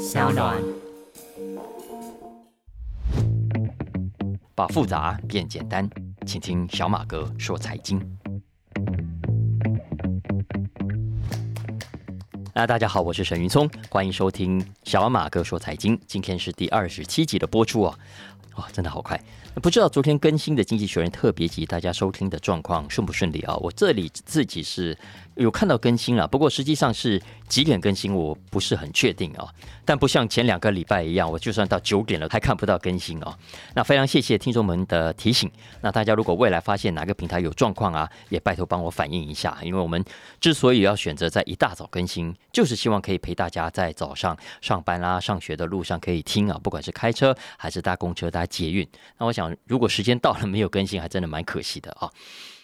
小暖。把复杂变简单，请听小马哥说财经。那大家好，我是沈云聪，欢迎收听小马哥说财经。今天是第二十七集的播出啊，哇，真的好快！不知道昨天更新的《经济学人》特别集，大家收听的状况顺不顺利啊？我这里自己是。有看到更新了，不过实际上是几点更新，我不是很确定啊。但不像前两个礼拜一样，我就算到九点了还看不到更新哦。那非常谢谢听众们的提醒。那大家如果未来发现哪个平台有状况啊，也拜托帮我反映一下。因为我们之所以要选择在一大早更新，就是希望可以陪大家在早上上班啦、上学的路上可以听啊，不管是开车还是搭公车、搭捷运。那我想，如果时间到了没有更新，还真的蛮可惜的啊。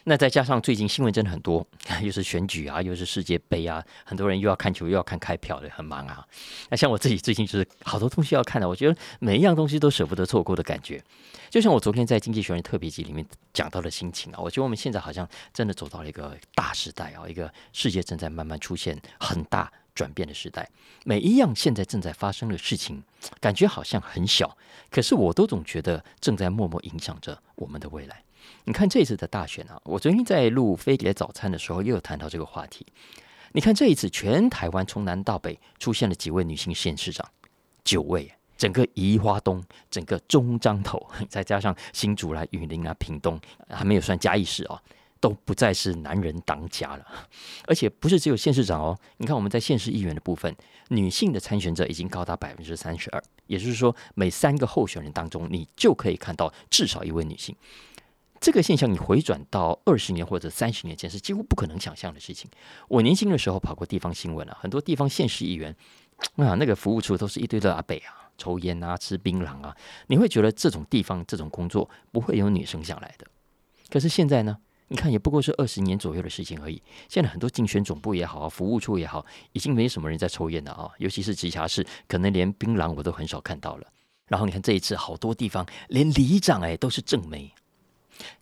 那再加上最近新闻真的很多，又是选举啊，又是世界杯啊，很多人又要看球，又要看开票的，很忙啊。那像我自己最近就是好多东西要看的，我觉得每一样东西都舍不得错过的感觉。就像我昨天在《经济学人》特别集里面讲到的心情啊，我觉得我们现在好像真的走到了一个大时代啊，一个世界正在慢慢出现很大转变的时代。每一样现在正在发生的事情，感觉好像很小，可是我都总觉得正在默默影响着我们的未来。你看这一次的大选啊，我昨天在录飞碟早餐的时候，又有谈到这个话题。你看这一次全台湾从南到北出现了几位女性县市长，九位，整个宜花东，整个中彰头，再加上新竹啦、云林啊、屏东，还没有算嘉义市哦，都不再是男人当家了。而且不是只有县市长哦，你看我们在县市议员的部分，女性的参选者已经高达百分之三十二，也就是说每三个候选人当中，你就可以看到至少一位女性。这个现象，你回转到二十年或者三十年前是几乎不可能想象的事情。我年轻的时候跑过地方新闻啊，很多地方县市议员啊，那个服务处都是一堆的阿伯啊，抽烟啊，吃槟榔啊，你会觉得这种地方这种工作不会有女生想来的。可是现在呢，你看也不过是二十年左右的事情而已。现在很多竞选总部也好，服务处也好，已经没什么人在抽烟了啊，尤其是直辖市，可能连槟榔我都很少看到了。然后你看这一次，好多地方连里长哎都是正妹。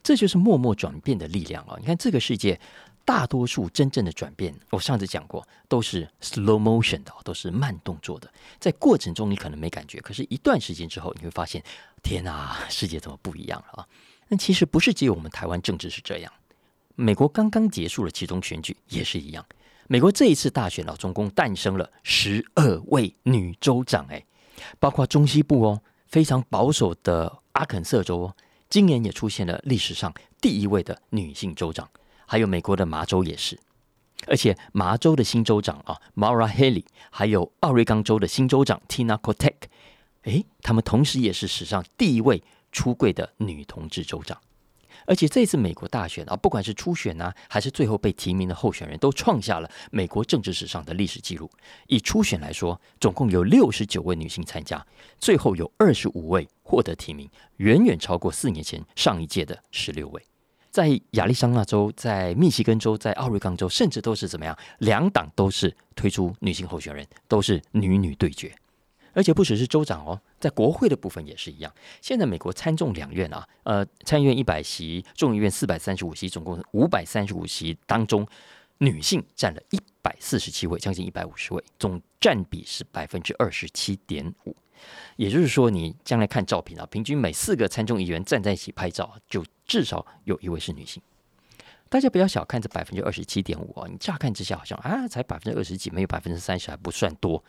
这就是默默转变的力量啊！你看这个世界，大多数真正的转变，我上次讲过，都是 slow motion 的，都是慢动作的。在过程中你可能没感觉，可是一段时间之后，你会发现，天哪，世界怎么不一样了啊？那其实不是只有我们台湾政治是这样，美国刚刚结束了其中选举也是一样。美国这一次大选啊，总共诞生了十二位女州长，哎，包括中西部哦，非常保守的阿肯色州。今年也出现了历史上第一位的女性州长，还有美国的麻州也是，而且麻州的新州长啊，Mara Haley，还有奥瑞冈州的新州长 Tina Kotek，哎，他们同时也是史上第一位出柜的女同志州长。而且这次美国大选啊，不管是初选啊，还是最后被提名的候选人，都创下了美国政治史上的历史记录。以初选来说，总共有六十九位女性参加，最后有二十五位获得提名，远远超过四年前上一届的十六位。在亚利桑那州、在密西根州、在奥瑞冈州，甚至都是怎么样？两党都是推出女性候选人，都是女女对决。而且不只是州长哦，在国会的部分也是一样。现在美国参众两院啊，呃，参议院一百席，众议院四百三十五席，总共五百三十五席当中，女性占了一百四十七位，将近一百五十位，总占比是百分之二十七点五。也就是说，你将来看照片啊，平均每四个参众议员站在一起拍照，就至少有一位是女性。大家不要小看这百分之二十七点五啊，你乍看之下好像啊，才百分之二十几，没有百分之三十还不算多。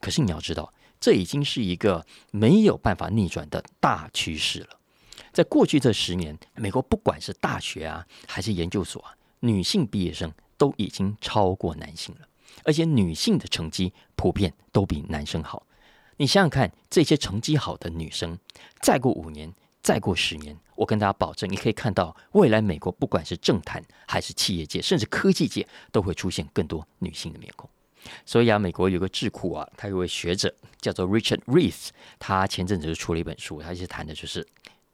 可是你要知道。这已经是一个没有办法逆转的大趋势了。在过去这十年，美国不管是大学啊，还是研究所啊，女性毕业生都已经超过男性了，而且女性的成绩普遍都比男生好。你想想看，这些成绩好的女生，再过五年，再过十年，我跟大家保证，你可以看到未来美国不管是政坛，还是企业界，甚至科技界，都会出现更多女性的面孔。所以啊，美国有个智库啊，他有位学者叫做 Richard Rees，他前阵子就出了一本书，他其实谈的就是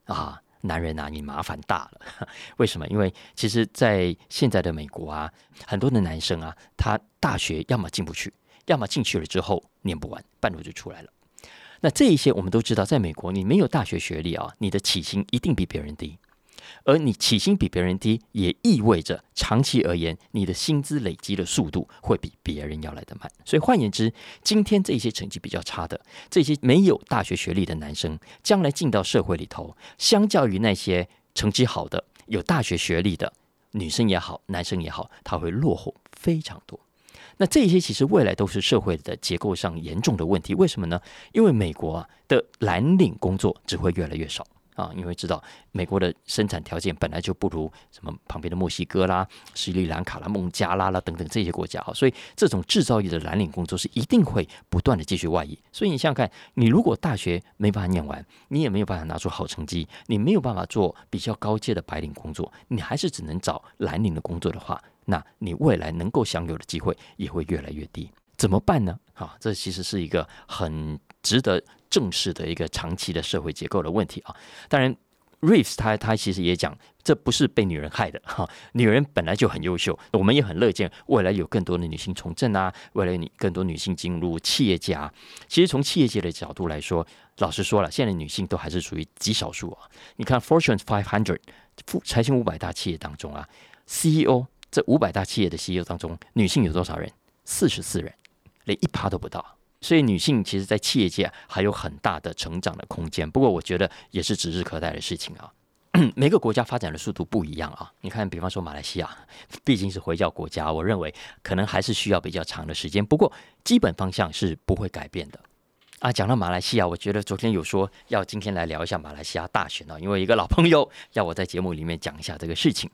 啊，男人啊，你麻烦大了。为什么？因为其实，在现在的美国啊，很多的男生啊，他大学要么进不去，要么进去了之后念不完，半路就出来了。那这一些我们都知道，在美国，你没有大学学历啊，你的起薪一定比别人低。而你起薪比别人低，也意味着长期而言，你的薪资累积的速度会比别人要来得慢。所以换言之，今天这些成绩比较差的、这些没有大学学历的男生，将来进到社会里头，相较于那些成绩好的、有大学学历的女生也好、男生也好，他会落后非常多。那这些其实未来都是社会的结构上严重的问题。为什么呢？因为美国啊的蓝领工作只会越来越少。啊，因为知道美国的生产条件本来就不如什么旁边的墨西哥啦、斯里兰卡啦、孟加拉啦等等这些国家啊，所以这种制造业的蓝领工作是一定会不断的继续外移。所以你想想看，你如果大学没办法念完，你也没有办法拿出好成绩，你没有办法做比较高阶的白领工作，你还是只能找蓝领的工作的话，那你未来能够享有的机会也会越来越低。怎么办呢？啊，这其实是一个很值得。正视的一个长期的社会结构的问题啊，当然，Reeves 他他其实也讲，这不是被女人害的哈，女人本来就很优秀，我们也很乐见未来有更多的女性从政啊，未来女更多女性进入企业家。其实从企业界的角度来说，老实说了，现在女性都还是属于极少数啊。你看 Fortune Five Hundred 财经五百大企业当中啊，CEO 这五百大企业的 CEO 当中，女性有多少人？四十四人，连一趴都不到。所以，女性其实，在企业界还有很大的成长的空间。不过，我觉得也是指日可待的事情啊。每个国家发展的速度不一样啊。你看，比方说马来西亚，毕竟是回教国家，我认为可能还是需要比较长的时间。不过，基本方向是不会改变的啊。讲到马来西亚，我觉得昨天有说要今天来聊一下马来西亚大选啊，因为一个老朋友要我在节目里面讲一下这个事情。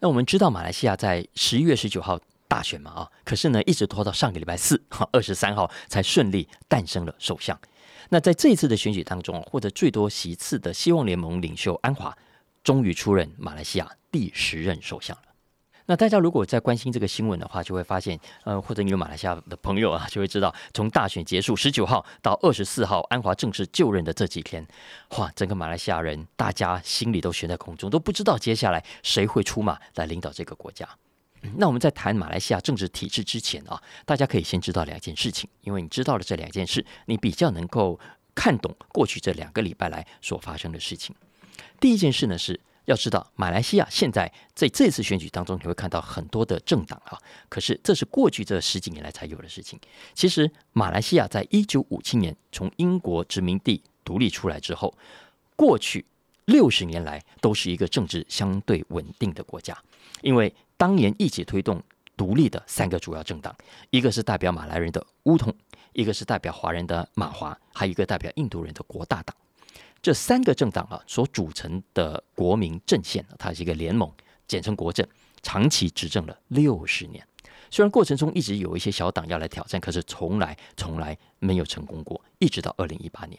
那我们知道，马来西亚在十一月十九号。大选嘛啊，可是呢，一直拖到上个礼拜四，哈，二十三号才顺利诞生了首相。那在这一次的选举当中，获得最多席次的希望联盟领袖安华，终于出任马来西亚第十任首相了。那大家如果在关心这个新闻的话，就会发现，呃，或者你有马来西亚的朋友啊，就会知道，从大选结束十九号到二十四号，安华正式就任的这几天，哇，整个马来西亚人大家心里都悬在空中，都不知道接下来谁会出马来领导这个国家。那我们在谈马来西亚政治体制之前啊，大家可以先知道两件事情，因为你知道了这两件事，你比较能够看懂过去这两个礼拜来所发生的事情。第一件事呢，是要知道马来西亚现在在这次选举当中，你会看到很多的政党啊，可是这是过去这十几年来才有的事情。其实马来西亚在一九五七年从英国殖民地独立出来之后，过去六十年来都是一个政治相对稳定的国家，因为。当年一起推动独立的三个主要政党，一个是代表马来人的乌统，一个是代表华人的马华，还有一个代表印度人的国大党。这三个政党啊所组成的国民阵线，它是一个联盟，简称国阵，长期执政了六十年。虽然过程中一直有一些小党要来挑战，可是从来从来没有成功过，一直到二零一八年。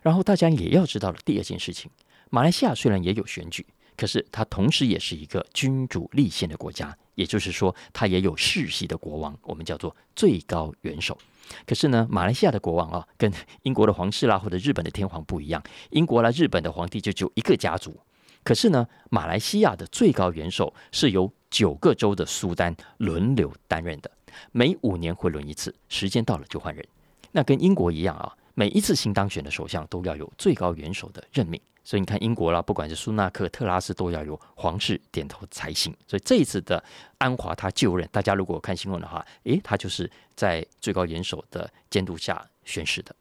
然后大家也要知道了第二件事情，马来西亚虽然也有选举。可是它同时也是一个君主立宪的国家，也就是说，它也有世袭的国王，我们叫做最高元首。可是呢，马来西亚的国王啊，跟英国的皇室啦，或者日本的天皇不一样。英国啦、日本的皇帝就只有一个家族，可是呢，马来西亚的最高元首是由九个州的苏丹轮流担任的，每五年会轮一次，时间到了就换人。那跟英国一样啊，每一次新当选的首相都要有最高元首的任命。所以你看，英国啦，不管是苏纳克、特拉斯，都要有皇室点头才行。所以这一次的安华他就任，大家如果看新闻的话，诶，他就是在最高元首的监督下宣誓的。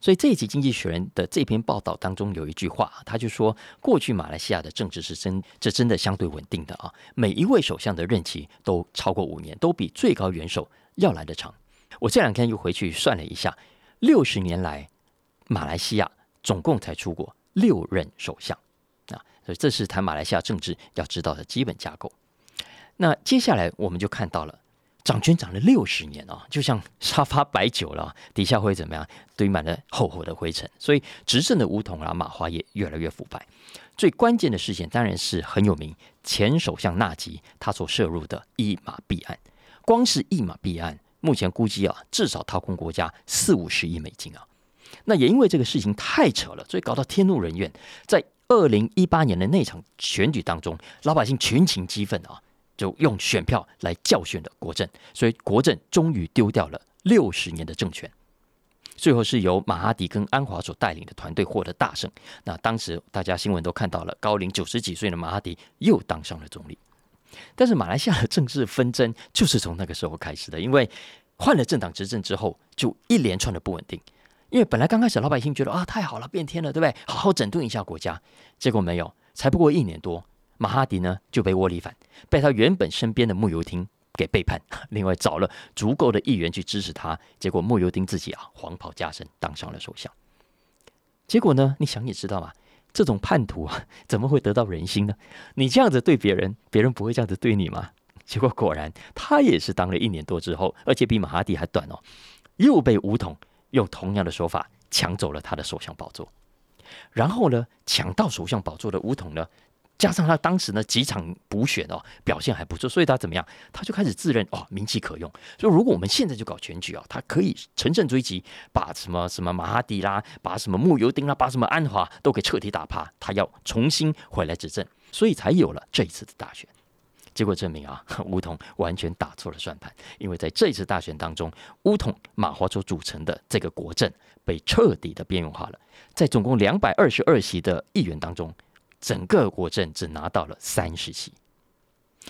所以这一集《经济学人》的这篇报道当中有一句话，他就说，过去马来西亚的政治是真，这真的相对稳定的啊。每一位首相的任期都超过五年，都比最高元首要来的长。我这两天又回去算了一下，六十年来，马来西亚总共才出过。六任首相啊，所以这是谈马来西亚政治要知道的基本架构。那接下来我们就看到了，掌权掌了六十年啊，就像沙发摆久了，底下会怎么样？堆满了厚厚的灰尘。所以执政的梧桐啊，马华也越来越腐败。最关键的事件当然是很有名，前首相纳吉他所涉入的一马弊案。光是一马弊案，目前估计啊，至少掏空国家四五十亿美金啊。那也因为这个事情太扯了，所以搞到天怒人怨。在二零一八年的那场选举当中，老百姓群情激愤啊，就用选票来教训了国政，所以国政终于丢掉了六十年的政权。最后是由马哈迪跟安华所带领的团队获得大胜。那当时大家新闻都看到了，高龄九十几岁的马哈迪又当上了总理。但是马来西亚的政治纷争就是从那个时候开始的，因为换了政党执政之后，就一连串的不稳定。因为本来刚开始老百姓觉得啊太好了，变天了，对不对？好好整顿一下国家，结果没有，才不过一年多，马哈迪呢就被窝里反，被他原本身边的穆尤丁。给背叛，另外找了足够的议员去支持他，结果穆尤丁自己啊黄袍加身当上了首相。结果呢，你想也知道嘛，这种叛徒啊 怎么会得到人心呢？你这样子对别人，别人不会这样子对你吗？结果果然，他也是当了一年多之后，而且比马哈迪还短哦，又被武统用同样的手法抢走了他的首相宝座。然后呢，抢到首相宝座的武统呢？加上他当时呢几场补选哦表现还不错，所以他怎么样？他就开始自认哦名气可用。所以如果我们现在就搞选举啊，他可以乘胜追击，把什么什么马哈迪啦，把什么穆尤丁啦，把什么安华都给彻底打趴。他要重新回来执政，所以才有了这一次的大选。结果证明啊，乌统完全打错了算盘，因为在这一次大选当中，乌统马华州组成的这个国政被彻底的边缘化了，在总共两百二十二席的议员当中。整个国政只拿到了三十席，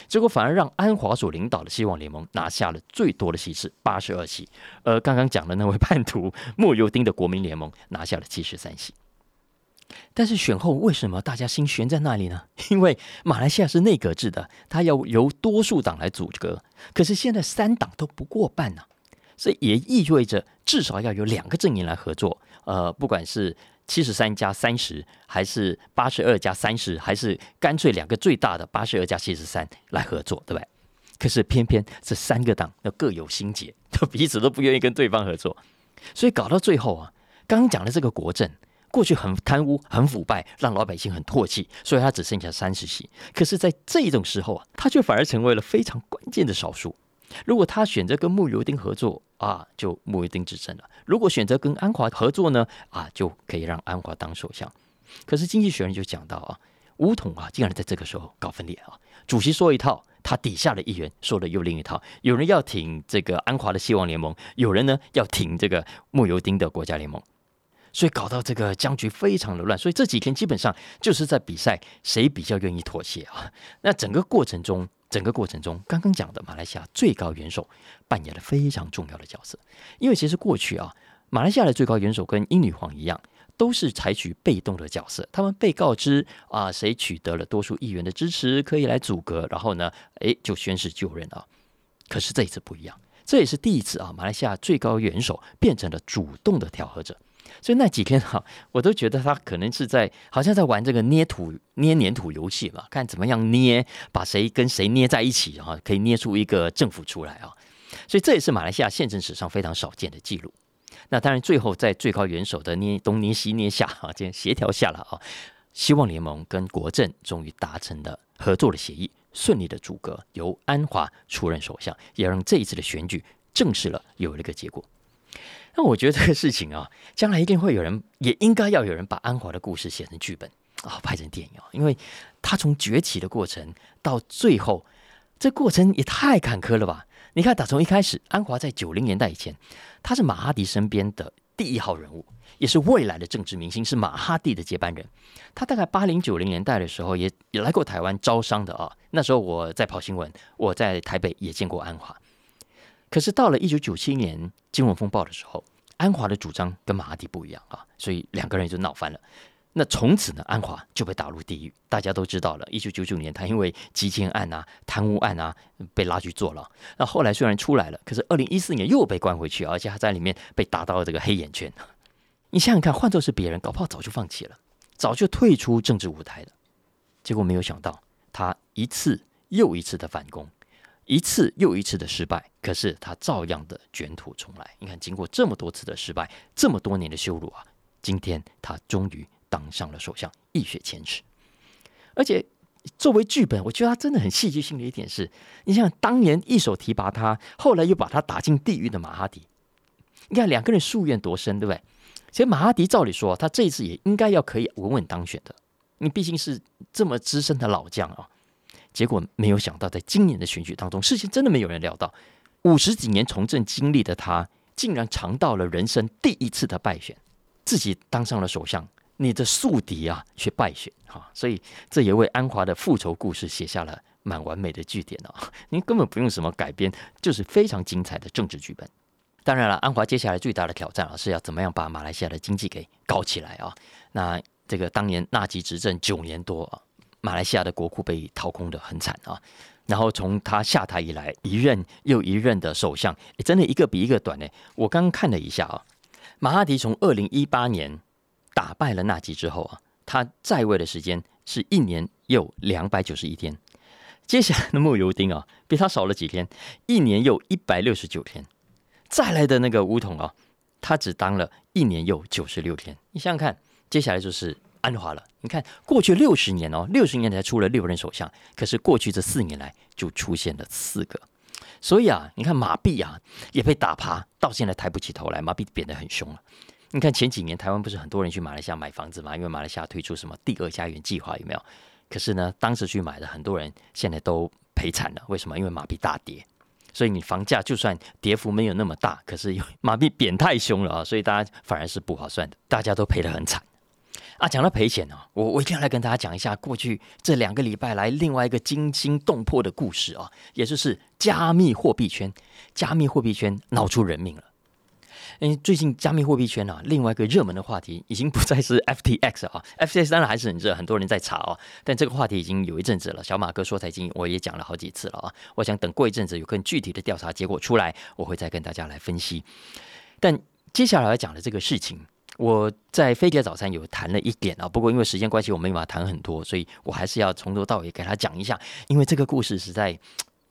结果反而让安华所领导的希望联盟拿下了最多的席次八十二席，而刚刚讲的那位叛徒莫尤丁的国民联盟拿下了七十三席。但是选后为什么大家心悬在那里呢？因为马来西亚是内阁制的，它要由多数党来组阁，可是现在三党都不过半呢，所以也意味着至少要有两个阵营来合作。呃，不管是。七十三加三十，还是八十二加三十，还是干脆两个最大的八十二加七十三来合作，对不对？可是偏偏这三个党要各有心结，都 彼此都不愿意跟对方合作，所以搞到最后啊，刚刚讲的这个国政过去很贪污、很腐败，让老百姓很唾弃，所以他只剩下三十席。可是，在这种时候啊，他却反而成为了非常关键的少数。如果他选择跟穆尤丁合作啊，就穆尤丁执政了；如果选择跟安华合作呢，啊，就可以让安华当首相。可是经济学人就讲到啊，武统啊，竟然在这个时候搞分裂啊，主席说一套，他底下的议员说的又另一套，有人要挺这个安华的希望联盟，有人呢要挺这个穆尤丁的国家联盟，所以搞到这个僵局非常的乱。所以这几天基本上就是在比赛谁比较愿意妥协啊。那整个过程中。整个过程中，刚刚讲的马来西亚最高元首扮演了非常重要的角色，因为其实过去啊，马来西亚的最高元首跟英女皇一样，都是采取被动的角色。他们被告知啊，谁取得了多数议员的支持，可以来阻隔，然后呢，诶，就宣誓就任啊。可是这一次不一样，这也是第一次啊，马来西亚最高元首变成了主动的调和者。所以那几天哈，我都觉得他可能是在好像在玩这个捏土捏黏土游戏嘛，看怎么样捏，把谁跟谁捏在一起哈，可以捏出一个政府出来啊。所以这也是马来西亚宪政史上非常少见的记录。那当然，最后在最高元首的捏东捏西捏下啊，这样协调下了啊，希望联盟跟国政终于达成了合作的协议，顺利的组阁，由安华出任首相，也让这一次的选举证实了有了一个结果。那我觉得这个事情啊，将来一定会有人，也应该要有人把安华的故事写成剧本啊，拍成电影啊，因为他从崛起的过程到最后，这过程也太坎坷了吧？你看，打从一开始，安华在九零年代以前，他是马哈迪身边的第一号人物，也是未来的政治明星，是马哈迪的接班人。他大概八零九零年代的时候，也也来过台湾招商的啊。那时候我在跑新闻，我在台北也见过安华。可是到了一九九七年金融风暴的时候，安华的主张跟马哈蒂不一样啊，所以两个人就闹翻了。那从此呢，安华就被打入地狱。大家都知道了，一九九九年他因为基建案啊、贪污案啊被拉去坐牢。那后来虽然出来了，可是二零一四年又被关回去，而且他在里面被打到了这个黑眼圈。你想想看，换做是别人，搞不好早就放弃了，早就退出政治舞台了。结果没有想到，他一次又一次的反攻。一次又一次的失败，可是他照样的卷土重来。你看，经过这么多次的失败，这么多年的羞辱啊，今天他终于当上了首相，一雪前耻。而且作为剧本，我觉得他真的很戏剧性的一点是，你想当年一手提拔他，后来又把他打进地狱的马哈迪，你看两个人夙愿多深，对不对？其实马哈迪照理说，他这一次也应该要可以稳稳当选的，你毕竟是这么资深的老将啊。结果没有想到，在今年的选举当中，事情真的没有人料到。五十几年从政经历的他，竟然尝到了人生第一次的败选，自己当上了首相，你的宿敌啊却败选哈，所以这也为安华的复仇故事写下了蛮完美的句点哦。您根本不用什么改编，就是非常精彩的政治剧本。当然了，安华接下来最大的挑战啊，是要怎么样把马来西亚的经济给搞起来啊？那这个当年纳吉执政九年多啊，马来西亚的国库被掏空的很惨啊。然后从他下台以来，一任又一任的首相，真的一个比一个短呢。我刚看了一下啊，马哈迪从二零一八年打败了纳吉之后啊，他在位的时间是一年又两百九十一天。接下来的穆尤丁啊，比他少了几天，一年又一百六十九天。再来的那个乌统啊，他只当了一年又九十六天。你想想看，接下来就是安华了。你看，过去六十年哦，六十年才出了六任首相，可是过去这四年来就出现了四个。所以啊，你看马币啊也被打趴，到现在抬不起头来，马币贬得很凶了。你看前几年台湾不是很多人去马来西亚买房子嘛？因为马来西亚推出什么第二家园计划有没有？可是呢，当时去买的很多人现在都赔惨了。为什么？因为马币大跌。所以你房价就算跌幅没有那么大，可是因为马币贬太凶了啊，所以大家反而是不划算的，大家都赔得很惨啊。讲到赔钱啊，我我一定要来跟大家讲一下过去这两个礼拜来另外一个惊心动魄的故事啊，也就是加密货币圈，加密货币圈闹出人命了。因为最近加密货币圈啊，另外一个热门的话题已经不再是 FTX 啊，FTX 当然还是很热，很多人在查啊。但这个话题已经有一阵子了。小马哥说财经，我也讲了好几次了啊。我想等过一阵子有更具体的调查结果出来，我会再跟大家来分析。但接下来要讲的这个事情，我在飞碟早餐有谈了一点啊。不过因为时间关系，我没办法谈很多，所以我还是要从头到尾给他讲一下。因为这个故事实在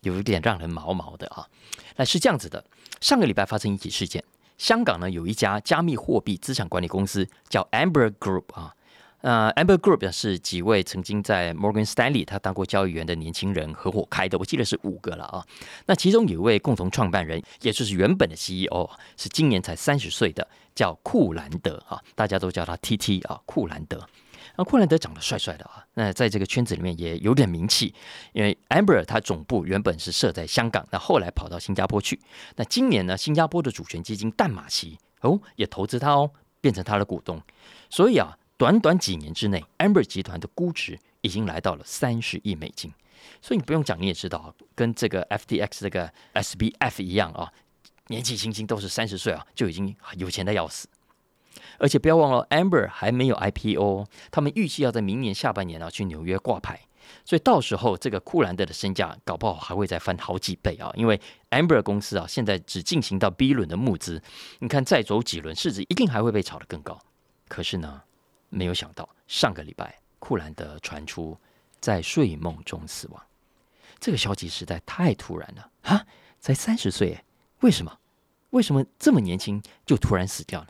有一点让人毛毛的啊。那是这样子的，上个礼拜发生一起事件。香港呢有一家加密货币资产管理公司叫 Amber Group 啊，呃，Amber Group 是几位曾经在 Morgan Stanley 他当过交易员的年轻人合伙开的，我记得是五个了啊。那其中有一位共同创办人，也就是原本的 CEO，是今年才三十岁的，叫库兰德啊，大家都叫他 TT 啊，库兰德。那库兰德长得帅帅的啊，那在这个圈子里面也有点名气，因为 Amber 他总部原本是设在香港，那后来跑到新加坡去。那今年呢，新加坡的主权基金淡马锡哦也投资他哦，变成他的股东。所以啊，短短几年之内，Amber 集团的估值已经来到了三十亿美金。所以你不用讲，你也知道，跟这个 FTX 这个 SBF 一样啊，年纪轻轻都是三十岁啊，就已经有钱的要死。而且不要忘了，Amber 还没有 IPO，他们预计要在明年下半年啊去纽约挂牌，所以到时候这个库兰德的身价搞不好还会再翻好几倍啊！因为 Amber 公司啊现在只进行到 B 轮的募资，你看再走几轮，市值一定还会被炒得更高。可是呢，没有想到上个礼拜库兰德传出在睡梦中死亡，这个消息实在太突然了啊！才三十岁，为什么？为什么这么年轻就突然死掉了？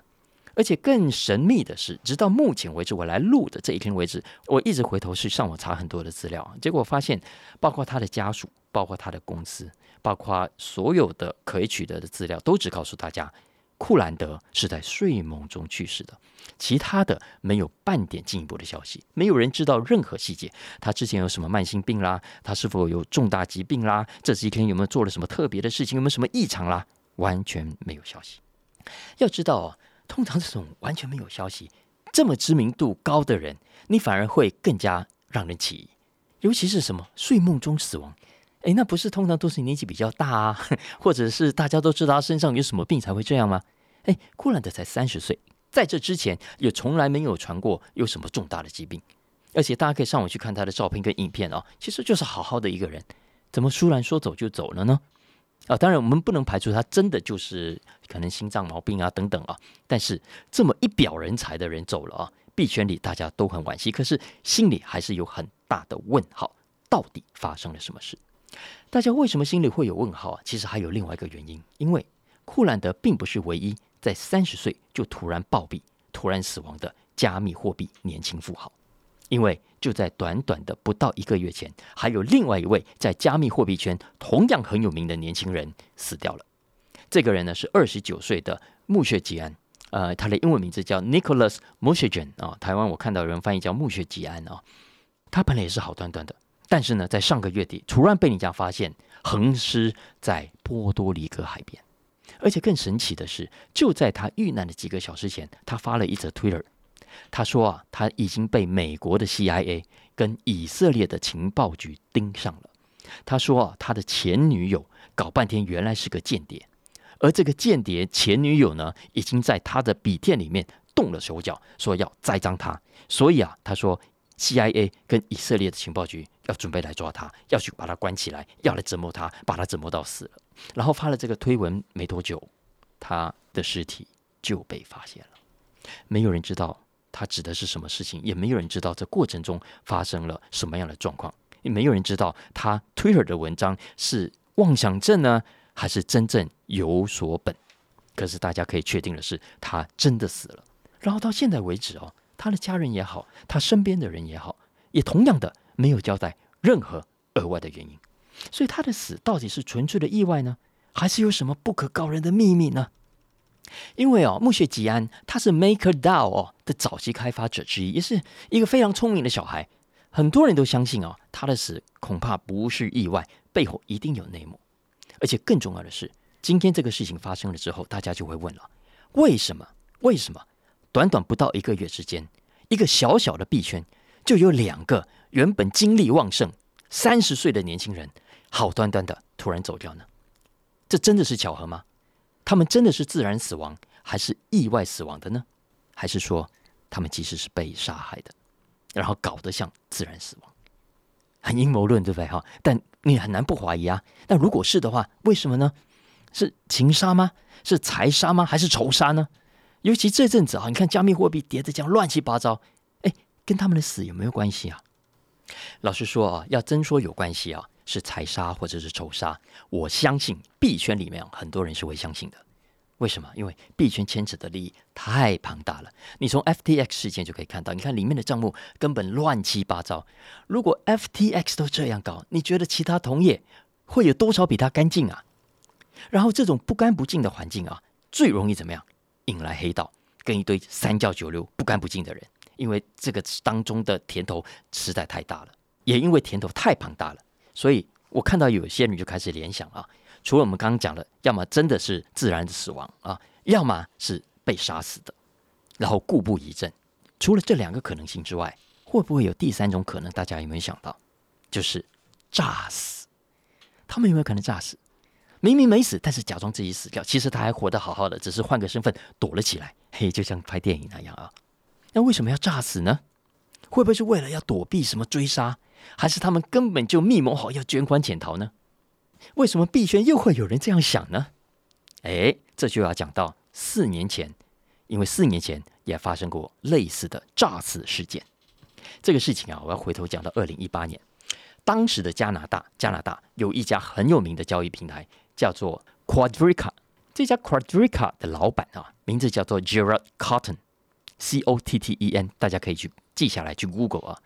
而且更神秘的是，直到目前为止，我来录的这一天为止，我一直回头去上网查很多的资料，结果发现，包括他的家属，包括他的公司，包括所有的可以取得的资料，都只告诉大家，库兰德是在睡梦中去世的，其他的没有半点进一步的消息，没有人知道任何细节，他之前有什么慢性病啦，他是否有重大疾病啦，这几天有没有做了什么特别的事情，有没有什么异常啦，完全没有消息。要知道。通常这种完全没有消息、这么知名度高的人，你反而会更加让人起疑。尤其是什么睡梦中死亡，哎，那不是通常都是年纪比较大啊，或者是大家都知道他身上有什么病才会这样吗？哎，库兰德才三十岁，在这之前也从来没有传过有什么重大的疾病，而且大家可以上网去看他的照片跟影片哦，其实就是好好的一个人，怎么突然说走就走了呢？啊，当然我们不能排除他真的就是可能心脏毛病啊等等啊，但是这么一表人才的人走了啊，币圈里大家都很惋惜，可是心里还是有很大的问号，到底发生了什么事？大家为什么心里会有问号啊？其实还有另外一个原因，因为库兰德并不是唯一在三十岁就突然暴毙、突然死亡的加密货币年轻富豪。因为就在短短的不到一个月前，还有另外一位在加密货币圈同样很有名的年轻人死掉了。这个人呢是二十九岁的穆雪吉安，呃，他的英文名字叫 Nicholas m u s h a g e n 啊，台湾我看到有人翻译叫穆雪吉安啊。他本来也是好端端的，但是呢，在上个月底突然被你家发现横尸在波多黎各海边。而且更神奇的是，就在他遇难的几个小时前，他发了一则 Twitter，他说啊，他已经被美国的 CIA 跟以色列的情报局盯上了。他说啊，他的前女友搞半天原来是个间谍，而这个间谍前女友呢，已经在他的笔电里面动了手脚，说要栽赃他。所以啊，他说 CIA 跟以色列的情报局要准备来抓他，要去把他关起来，要来折磨他，把他折磨到死了。然后发了这个推文没多久，他的尸体就被发现了。没有人知道他指的是什么事情，也没有人知道这过程中发生了什么样的状况，也没有人知道他 Twitter 的文章是妄想症呢，还是真正有所本。可是大家可以确定的是，他真的死了。然后到现在为止哦，他的家人也好，他身边的人也好，也同样的没有交代任何额外的原因。所以他的死到底是纯粹的意外呢，还是有什么不可告人的秘密呢？因为哦，墓穴吉安他是 MakerDAO 哦的早期开发者之一，也是一个非常聪明的小孩。很多人都相信哦，他的死恐怕不是意外，背后一定有内幕。而且更重要的是，今天这个事情发生了之后，大家就会问了：为什么？为什么？短短不到一个月之间，一个小小的币圈就有两个原本精力旺盛、三十岁的年轻人？好端端的突然走掉呢？这真的是巧合吗？他们真的是自然死亡，还是意外死亡的呢？还是说他们其实是被杀害的，然后搞得像自然死亡？很阴谋论，对不对？哈，但你很难不怀疑啊。那如果是的话，为什么呢？是情杀吗？是财杀吗？还是仇杀呢？尤其这阵子啊，你看加密货币跌得这样乱七八糟，哎，跟他们的死有没有关系啊？老实说啊，要真说有关系啊。是财杀或者是仇杀，我相信币圈里面很多人是会相信的。为什么？因为币圈牵扯的利益太庞大了。你从 FTX 事件就可以看到，你看里面的账目根本乱七八糟。如果 FTX 都这样搞，你觉得其他同业会有多少比它干净啊？然后这种不干不净的环境啊，最容易怎么样？引来黑道跟一堆三教九流不干不净的人，因为这个当中的甜头实在太大了，也因为甜头太庞大了。所以我看到有些人就开始联想啊，除了我们刚刚讲的，要么真的是自然的死亡啊，要么是被杀死的，然后故布疑阵。除了这两个可能性之外，会不会有第三种可能？大家有没有想到？就是炸死。他们有没有可能炸死？明明没死，但是假装自己死掉，其实他还活得好好的，只是换个身份躲了起来。嘿，就像拍电影那样啊。那为什么要炸死呢？会不会是为了要躲避什么追杀？还是他们根本就密谋好要卷款潜逃呢？为什么币圈又会有人这样想呢？哎，这就要讲到四年前，因为四年前也发生过类似的诈死事件。这个事情啊，我要回头讲到二零一八年，当时的加拿大，加拿大有一家很有名的交易平台叫做 Quadrica。这家 Quadrica 的老板啊，名字叫做 Gerard C O T T E N，大家可以去记下来，去 Google 啊。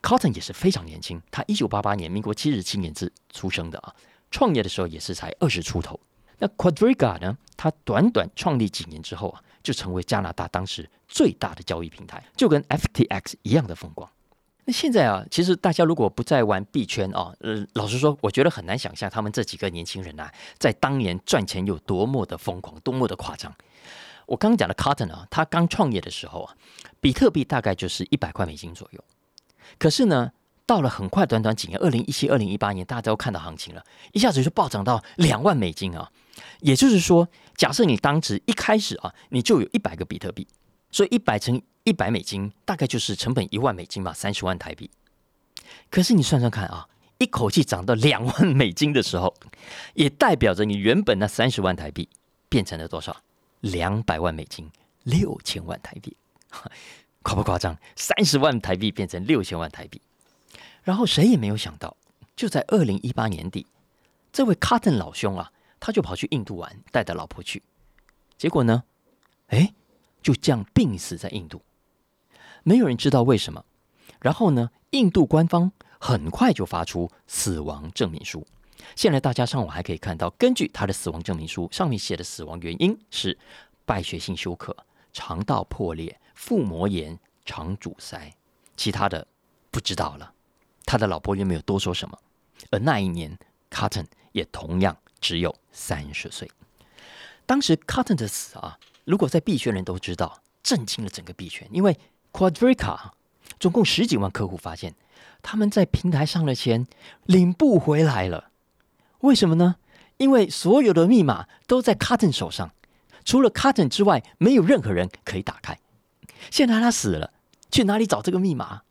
Cotton 也是非常年轻，他一九八八年，民国七十七年之出生的啊。创业的时候也是才二十出头。那 Quadriga 呢？他短短创立几年之后啊，就成为加拿大当时最大的交易平台，就跟 FTX 一样的风光。那现在啊，其实大家如果不再玩币圈啊，呃，老实说，我觉得很难想象他们这几个年轻人啊，在当年赚钱有多么的疯狂，多么的夸张。我刚讲的 Cotton 啊，他刚创业的时候啊，比特币大概就是一百块美金左右。可是呢，到了很快，短短几年，二零一七、二零一八年，大家都看到行情了，一下子就暴涨到两万美金啊！也就是说，假设你当时一开始啊，你就有一百个比特币，所以一百乘一百美金，大概就是成本一万美金吧，三十万台币。可是你算算看啊，一口气涨到两万美金的时候，也代表着你原本那三十万台币变成了多少？两百万美金，六千万台币。夸不夸张？三十万台币变成六千万台币，然后谁也没有想到，就在二零一八年底，这位 Cotton 老兄啊，他就跑去印度玩，带着老婆去，结果呢，哎，就这样病死在印度，没有人知道为什么。然后呢，印度官方很快就发出死亡证明书。现在大家上网还可以看到，根据他的死亡证明书上面写的死亡原因是败血性休克、肠道破裂。腹膜炎、肠阻塞，其他的不知道了。他的老婆也没有多说什么。而那一年，Cotton 也同样只有三十岁。当时 Cotton 的死啊，如果在币圈人都知道，震惊了整个币圈，因为 Quadrica 总共十几万客户发现他们在平台上的钱领不回来了。为什么呢？因为所有的密码都在 Cotton 手上，除了 Cotton 之外，没有任何人可以打开。现在他死了，去哪里找这个密码？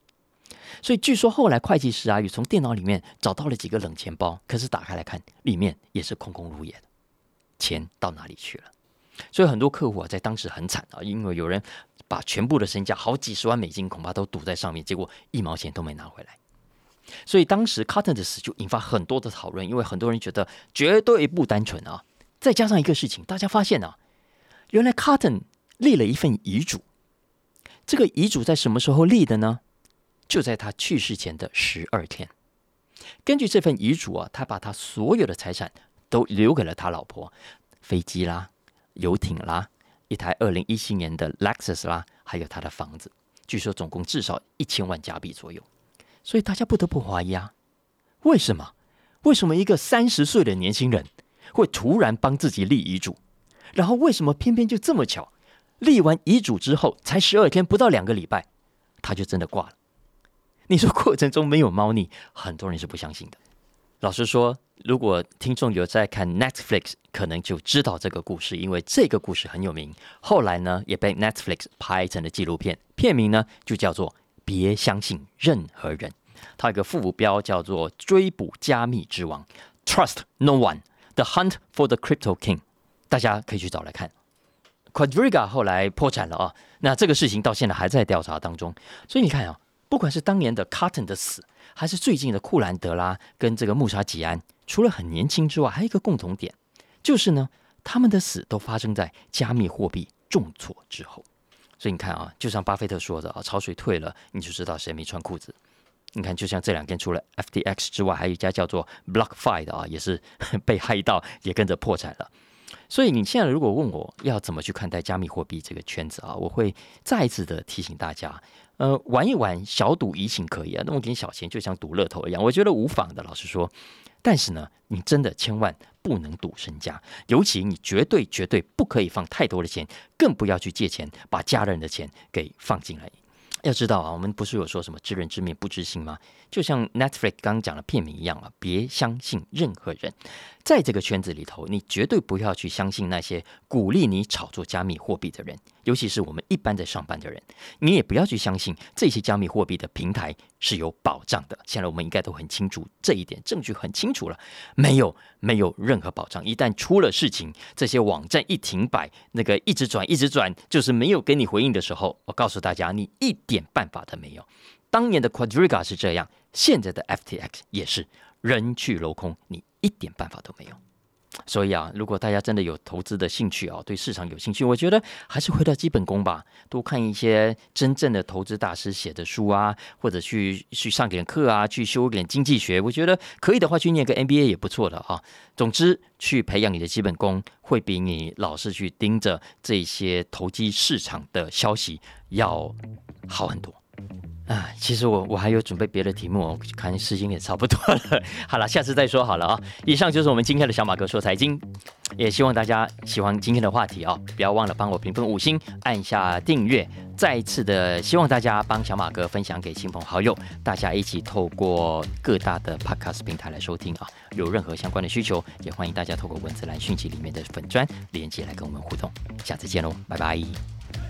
所以据说后来会计师阿宇从电脑里面找到了几个冷钱包，可是打开来看，里面也是空空如也的。钱到哪里去了？所以很多客户啊，在当时很惨啊，因为有人把全部的身价好几十万美金恐怕都赌在上面，结果一毛钱都没拿回来。所以当时 Cotton 的死就引发很多的讨论，因为很多人觉得绝对不单纯啊。再加上一个事情，大家发现啊，原来 Cotton 立了一份遗嘱，这个遗嘱在什么时候立的呢？就在他去世前的十二天。根据这份遗嘱啊，他把他所有的财产。都留给了他老婆，飞机啦、游艇啦、一台二零一七年的 Lexus 啦，还有他的房子，据说总共至少一千万加币左右。所以大家不得不怀疑啊，为什么？为什么一个三十岁的年轻人会突然帮自己立遗嘱？然后为什么偏偏就这么巧，立完遗嘱之后才十二天，不到两个礼拜，他就真的挂了？你说过程中没有猫腻，很多人是不相信的。老实说，如果听众有在看 Netflix，可能就知道这个故事，因为这个故事很有名。后来呢，也被 Netflix 拍成了纪录片，片名呢就叫做《别相信任何人》。它有个副标叫做《追捕加密之王》，Trust No One：The Hunt for the Crypto King。大家可以去找来看。Quadriga 后来破产了啊，那这个事情到现在还在调查当中。所以你看啊，不管是当年的 Carton 的死。还是最近的库兰德拉跟这个穆沙吉安，除了很年轻之外，还有一个共同点，就是呢，他们的死都发生在加密货币重挫之后。所以你看啊，就像巴菲特说的啊，潮水退了，你就知道谁没穿裤子。你看，就像这两天除了 FTX 之外，还有一家叫做 BlockFi 的啊，也是 被害到，也跟着破产了。所以你现在如果问我要怎么去看待加密货币这个圈子啊，我会再一次的提醒大家。呃，玩一玩小赌怡情可以啊，那么点小钱就像赌乐透一样，我觉得无妨的。老实说，但是呢，你真的千万不能赌身家，尤其你绝对绝对不可以放太多的钱，更不要去借钱把家人的钱给放进来。要知道啊，我们不是有说什么知人知面不知心吗？就像 Netflix 刚刚讲的片名一样啊，别相信任何人。在这个圈子里头，你绝对不要去相信那些鼓励你炒作加密货币的人，尤其是我们一般在上班的人。你也不要去相信这些加密货币的平台是有保障的。现在我们应该都很清楚这一点，证据很清楚了，没有没有任何保障。一旦出了事情，这些网站一停摆，那个一直转一直转，就是没有给你回应的时候，我告诉大家，你一点办法都没有。当年的 Quadriga 是这样，现在的 FTX 也是人去楼空，你。一点办法都没有，所以啊，如果大家真的有投资的兴趣啊，对市场有兴趣，我觉得还是回到基本功吧，多看一些真正的投资大师写的书啊，或者去去上点课啊，去修点经济学，我觉得可以的话，去念个 MBA 也不错的啊。总之，去培养你的基本功，会比你老是去盯着这些投机市场的消息要好很多。啊，其实我我还有准备别的题目，我看时间也差不多了。好了，下次再说好了啊。以上就是我们今天的小马哥说财经，也希望大家喜欢今天的话题啊，不要忘了帮我评分五星，按下订阅。再一次的希望大家帮小马哥分享给亲朋好友，大家一起透过各大的 podcast 平台来收听啊。有任何相关的需求，也欢迎大家透过文字栏讯息里面的粉砖连接来跟我们互动。下次见喽，拜拜。